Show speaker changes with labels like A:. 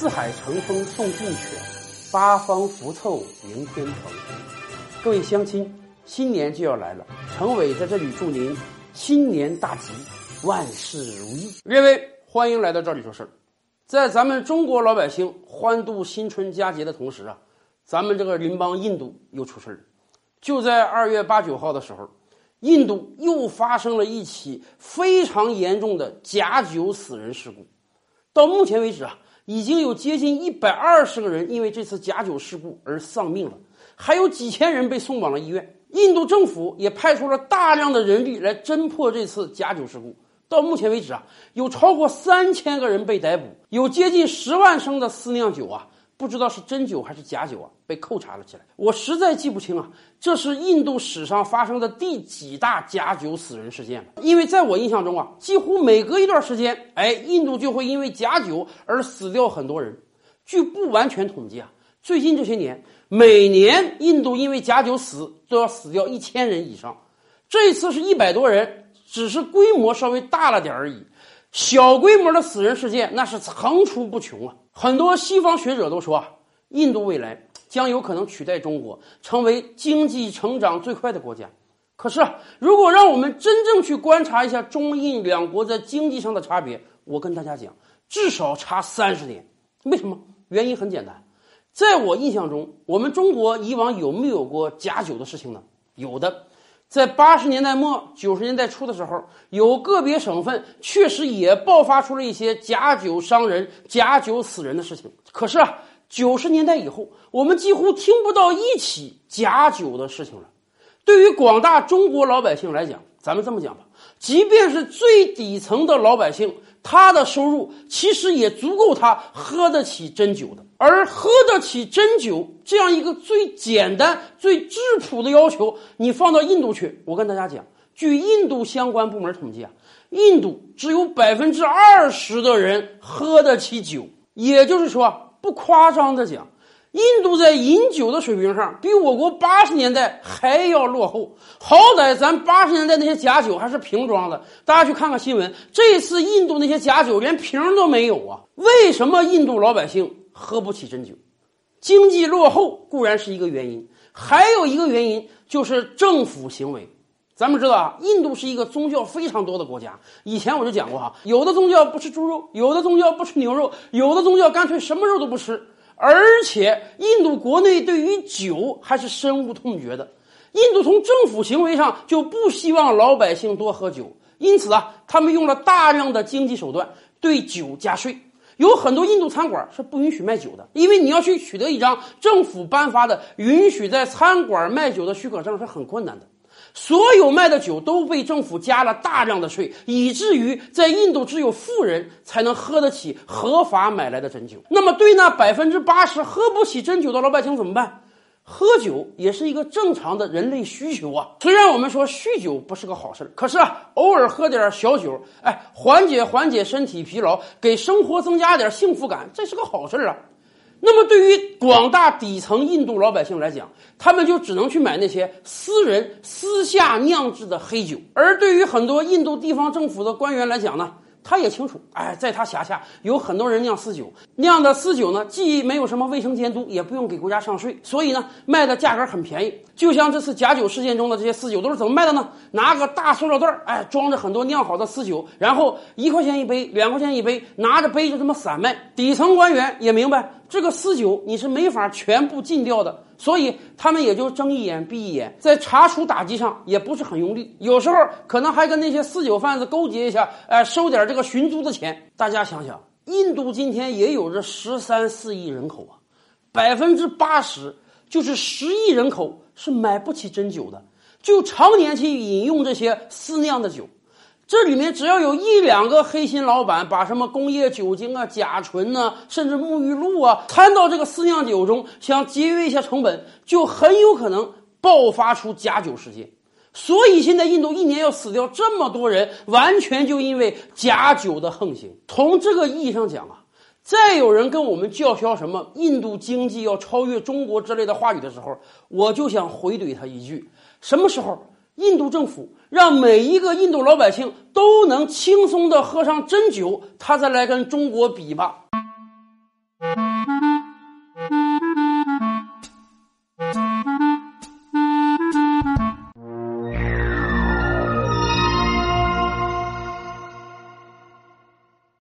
A: 四海乘风送骏犬，八方福凑迎天蓬。各位乡亲，新年就要来了，陈伟在这里祝您新年大吉，万事如意。各位，欢迎来到这里说事儿。在咱们中国老百姓欢度新春佳节的同时啊，咱们这个邻邦印度又出事儿了。就在二月八九号的时候，印度又发生了一起非常严重的假酒死人事故。到目前为止啊，已经有接近一百二十个人因为这次假酒事故而丧命了，还有几千人被送往了医院。印度政府也派出了大量的人力来侦破这次假酒事故。到目前为止啊，有超过三千个人被逮捕，有接近十万升的私酿酒啊。不知道是真酒还是假酒啊，被扣查了起来。我实在记不清啊，这是印度史上发生的第几大假酒死人事件了。因为在我印象中啊，几乎每隔一段时间，哎，印度就会因为假酒而死掉很多人。据不完全统计啊，最近这些年，每年印度因为假酒死都要死掉一千人以上。这一次是一百多人，只是规模稍微大了点而已。小规模的死人事件那是层出不穷啊！很多西方学者都说啊，印度未来将有可能取代中国，成为经济成长最快的国家。可是，如果让我们真正去观察一下中印两国在经济上的差别，我跟大家讲，至少差三十年。为什么？原因很简单，在我印象中，我们中国以往有没有过假酒的事情呢？有的。在八十年代末九十年代初的时候，有个别省份确实也爆发出了一些假酒伤人、假酒死人的事情。可是啊，九十年代以后，我们几乎听不到一起假酒的事情了。对于广大中国老百姓来讲，咱们这么讲吧，即便是最底层的老百姓。他的收入其实也足够他喝得起真酒的，而喝得起真酒这样一个最简单、最质朴的要求，你放到印度去，我跟大家讲，据印度相关部门统计啊，印度只有百分之二十的人喝得起酒，也就是说，不夸张的讲。印度在饮酒的水平上比我国八十年代还要落后，好歹咱八十年代那些假酒还是瓶装的，大家去看看新闻。这次印度那些假酒连瓶都没有啊！为什么印度老百姓喝不起真酒？经济落后固然是一个原因，还有一个原因就是政府行为。咱们知道啊，印度是一个宗教非常多的国家。以前我就讲过哈，有的宗教不吃猪肉，有的宗教不吃牛肉，有的宗教干脆什么肉都不吃。而且，印度国内对于酒还是深恶痛绝的。印度从政府行为上就不希望老百姓多喝酒，因此啊，他们用了大量的经济手段对酒加税。有很多印度餐馆是不允许卖酒的，因为你要去取得一张政府颁发的允许在餐馆卖酒的许可证是很困难的。所有卖的酒都被政府加了大量的税，以至于在印度只有富人才能喝得起合法买来的真酒。那么，对那百分之八十喝不起真酒的老百姓怎么办？喝酒也是一个正常的人类需求啊。虽然我们说酗酒不是个好事可是啊，偶尔喝点小酒，哎，缓解缓解身体疲劳，给生活增加点幸福感，这是个好事啊。那么，对于广大底层印度老百姓来讲，他们就只能去买那些私人私下酿制的黑酒；而对于很多印度地方政府的官员来讲呢？他也清楚，哎，在他辖下有很多人酿私酒，酿的私酒呢，既没有什么卫生监督，也不用给国家上税，所以呢，卖的价格很便宜。就像这次假酒事件中的这些私酒，都是怎么卖的呢？拿个大塑料袋儿，哎，装着很多酿好的私酒，然后一块钱一杯，两块钱一杯，拿着杯就这么散卖。底层官员也明白，这个私酒你是没法全部禁掉的。所以他们也就睁一眼闭一眼，在查处打击上也不是很用力，有时候可能还跟那些私酒贩子勾结一下，哎，收点这个寻租的钱。大家想想，印度今天也有着十三四亿人口啊，百分之八十就是十亿人口是买不起真酒的，就常年去饮用这些私酿的酒。这里面只要有一两个黑心老板把什么工业酒精啊、甲醇呐，甚至沐浴露啊掺到这个私酿酒中，想节约一下成本，就很有可能爆发出假酒事件。所以现在印度一年要死掉这么多人，完全就因为假酒的横行。从这个意义上讲啊，再有人跟我们叫嚣什么印度经济要超越中国之类的话语的时候，我就想回怼他一句：什么时候？印度政府让每一个印度老百姓都能轻松的喝上真酒，他再来跟中国比吧。